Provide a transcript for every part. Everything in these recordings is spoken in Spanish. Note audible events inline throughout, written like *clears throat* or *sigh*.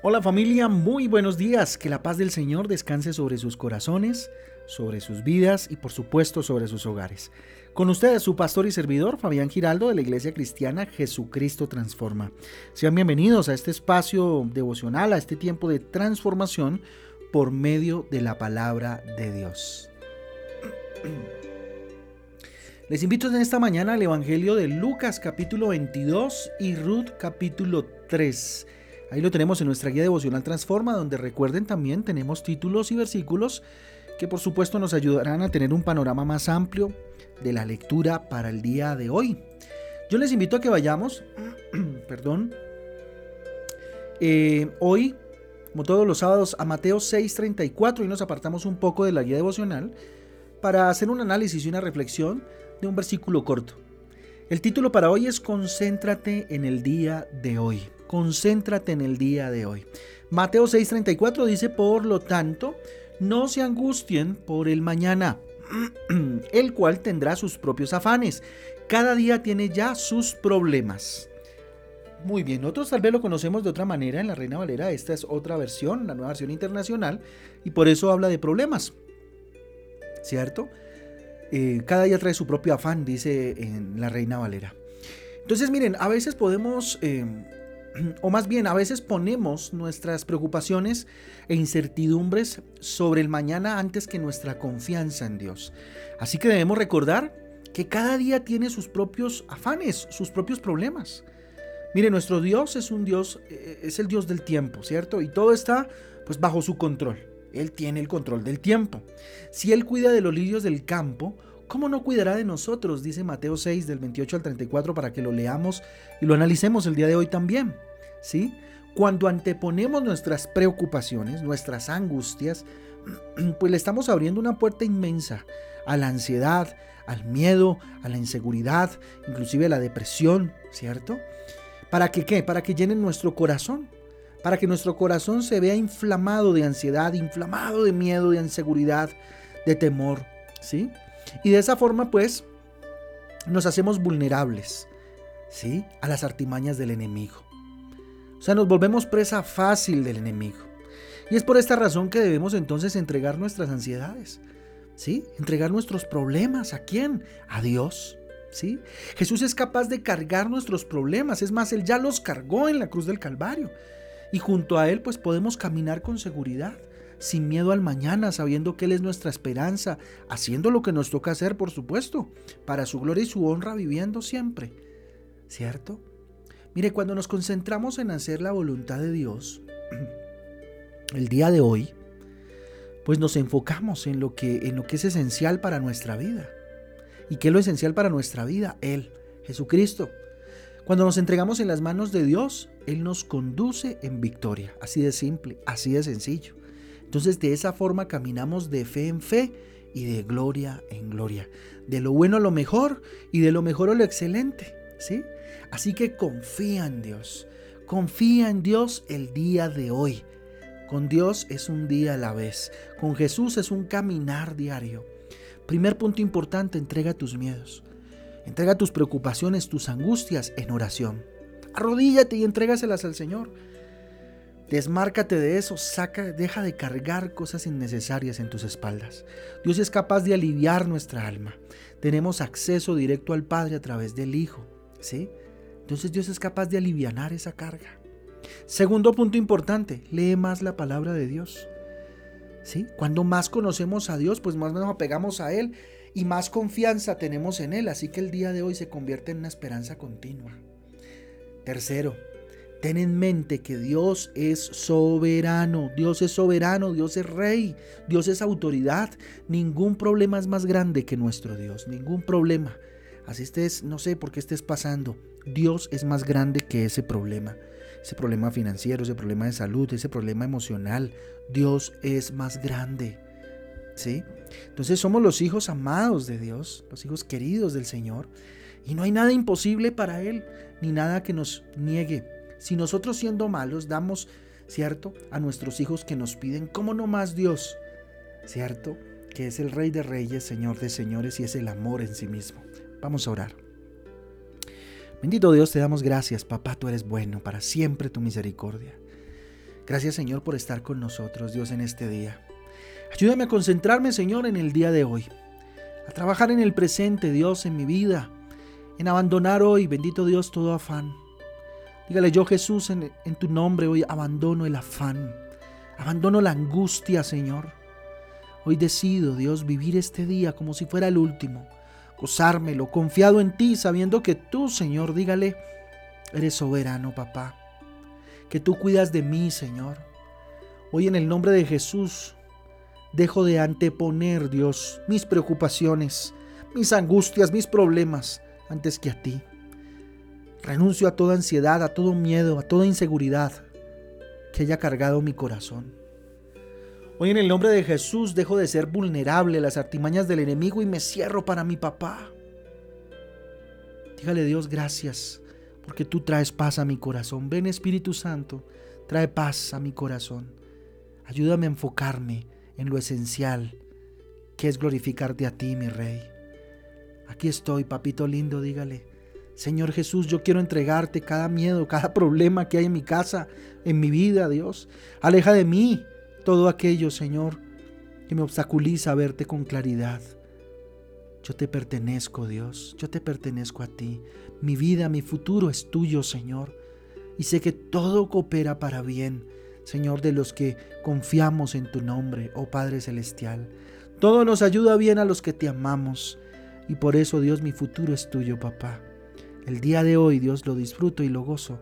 Hola familia, muy buenos días. Que la paz del Señor descanse sobre sus corazones, sobre sus vidas y por supuesto sobre sus hogares. Con ustedes su pastor y servidor Fabián Giraldo de la Iglesia Cristiana Jesucristo Transforma. Sean bienvenidos a este espacio devocional, a este tiempo de transformación por medio de la palabra de Dios. *clears throat* Les invito en esta mañana al Evangelio de Lucas capítulo 22 y Ruth capítulo 3. Ahí lo tenemos en nuestra guía devocional Transforma, donde recuerden también tenemos títulos y versículos que por supuesto nos ayudarán a tener un panorama más amplio de la lectura para el día de hoy. Yo les invito a que vayamos, *clears throat* perdón, eh, hoy, como todos los sábados, a Mateo 6:34 y nos apartamos un poco de la guía devocional para hacer un análisis y una reflexión de un versículo corto. El título para hoy es Concéntrate en el día de hoy concéntrate en el día de hoy. Mateo 6:34 dice, por lo tanto, no se angustien por el mañana, *clears throat* el cual tendrá sus propios afanes. Cada día tiene ya sus problemas. Muy bien, nosotros tal vez lo conocemos de otra manera en la Reina Valera. Esta es otra versión, la nueva versión internacional, y por eso habla de problemas. ¿Cierto? Eh, cada día trae su propio afán, dice en la Reina Valera. Entonces, miren, a veces podemos eh, *clears throat* o más bien a veces ponemos nuestras preocupaciones e incertidumbres sobre el mañana antes que nuestra confianza en Dios. Así que debemos recordar que cada día tiene sus propios afanes, sus propios problemas. Mire, nuestro Dios es un Dios, eh, es el Dios del tiempo, ¿cierto? Y todo está pues bajo su control. Él tiene el control del tiempo. Si Él cuida de los lirios del campo, ¿cómo no cuidará de nosotros? Dice Mateo 6 del 28 al 34 para que lo leamos y lo analicemos el día de hoy también. ¿Sí? Cuando anteponemos nuestras preocupaciones, nuestras angustias, *clears throat* pues le estamos abriendo una puerta inmensa a la ansiedad, al miedo, a la inseguridad, inclusive a la depresión, ¿cierto? ¿Para que qué? Para que llenen nuestro corazón, para que nuestro corazón se vea inflamado de ansiedad, inflamado de miedo, de inseguridad, de temor, ¿sí? Y de esa forma, pues, nos hacemos vulnerables, ¿sí? A las artimañas del enemigo. O sea, nos volvemos presa fácil del enemigo. Y es por esta razón que debemos entonces entregar nuestras ansiedades. ¿Sí? Entregar nuestros problemas. ¿A quién? A Dios. ¿Sí? Jesús es capaz de cargar nuestros problemas. Es más, Él ya los cargó en la cruz del Calvario. Y junto a Él pues podemos caminar con seguridad, sin miedo al mañana, sabiendo que Él es nuestra esperanza, haciendo lo que nos toca hacer, por supuesto, para su gloria y su honra, viviendo siempre. ¿Cierto? Mire, cuando nos concentramos en hacer la voluntad de Dios, *clears throat* el día de hoy, pues nos enfocamos en lo que, en lo que es esencial para nuestra vida. ¿Y qué es lo esencial para nuestra vida? Él, Jesucristo. Cuando nos entregamos en las manos de Dios, Él nos conduce en victoria. Así de simple, así de sencillo. Entonces de esa forma caminamos de fe en fe y de gloria en gloria. De lo bueno a lo mejor y de lo mejor a lo excelente. ¿Sí? Así que confía en Dios. Confía en Dios el día de hoy. Con Dios es un día a la vez. Con Jesús es un caminar diario. Primer punto importante, entrega tus miedos. Entrega tus preocupaciones, tus angustias en oración. Arrodíllate y entrégaselas al Señor. Desmárcate de eso, saca, deja de cargar cosas innecesarias en tus espaldas. Dios es capaz de aliviar nuestra alma. Tenemos acceso directo al Padre a través del Hijo, Entonces Dios es capaz de aliviar esa carga. Segundo punto importante, lee más la palabra de Dios. Cuando más conocemos a Dios, pues más nos apegamos a Él y más confianza tenemos en Él. Así que el día de hoy se convierte en una esperanza continua. Tercero, ten en mente que Dios es soberano, Dios es soberano, Dios es rey, Dios es autoridad. Ningún problema es más grande que nuestro Dios, ningún problema. Así estés, no sé por qué estés pasando, Dios es más grande que ese problema. Ese problema financiero, ese problema de salud, ese problema emocional. Dios es más grande. ¿Sí? Entonces somos los hijos amados de Dios, los hijos queridos del Señor. Y no hay nada imposible para Él, ni nada que nos niegue. Si nosotros siendo malos damos, ¿cierto? A nuestros hijos que nos piden, ¿cómo no más Dios? ¿Cierto? Que es el Rey de Reyes, Señor de Señores y es el amor en sí mismo. Vamos a orar. Bendito Dios, te damos gracias, papá, tú eres bueno, para siempre tu misericordia. Gracias Señor por estar con nosotros, Dios, en este día. Ayúdame a concentrarme, Señor, en el día de hoy. A trabajar en el presente, Dios, en mi vida. En abandonar hoy, bendito Dios, todo afán. Dígale yo, Jesús, en, en tu nombre hoy abandono el afán. Abandono la angustia, Señor. Hoy decido, Dios, vivir este día como si fuera el último. Gozármelo, confiado en ti, sabiendo que tú, Señor, dígale, eres soberano, papá. Que tú cuidas de mí, Señor. Hoy en el nombre de Jesús, dejo de anteponer, Dios, mis preocupaciones, mis angustias, mis problemas, antes que a ti. Renuncio a toda ansiedad, a todo miedo, a toda inseguridad que haya cargado mi corazón. Hoy en el nombre de Jesús dejo de ser vulnerable a las artimañas del enemigo y me cierro para mi papá. Dígale Dios gracias porque tú traes paz a mi corazón. Ven Espíritu Santo, trae paz a mi corazón. Ayúdame a enfocarme en lo esencial, que es glorificarte a ti, mi Rey. Aquí estoy, papito lindo, dígale. Señor Jesús, yo quiero entregarte cada miedo, cada problema que hay en mi casa, en mi vida, Dios. Aleja de mí todo aquello, Señor, que me obstaculiza verte con claridad. Yo te pertenezco, Dios, yo te pertenezco a ti. Mi vida, mi futuro es tuyo, Señor. Y sé que todo coopera para bien, Señor, de los que confiamos en tu nombre, oh Padre Celestial. Todo nos ayuda bien a los que te amamos. Y por eso, Dios, mi futuro es tuyo, papá. El día de hoy, Dios, lo disfruto y lo gozo.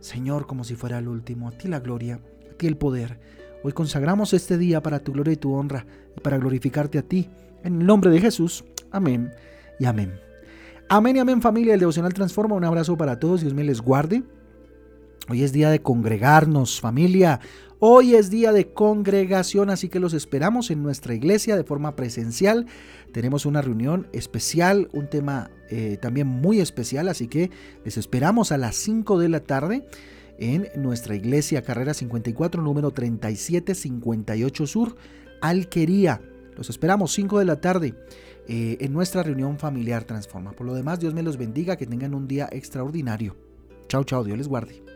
Señor, como si fuera el último. A ti la gloria, a ti el poder. Hoy consagramos este día para tu gloria y tu honra y para glorificarte a ti. En el nombre de Jesús. Amén y amén. Amén y amén familia. El devocional transforma. Un abrazo para todos. Dios me les guarde. Hoy es día de congregarnos familia. Hoy es día de congregación, así que los esperamos en nuestra iglesia de forma presencial. Tenemos una reunión especial, un tema eh, también muy especial, así que les esperamos a las 5 de la tarde en nuestra iglesia Carrera 54, número 3758 Sur, Alquería. Los esperamos 5 de la tarde eh, en nuestra reunión familiar Transforma. Por lo demás, Dios me los bendiga, que tengan un día extraordinario. Chao, chao, Dios les guarde.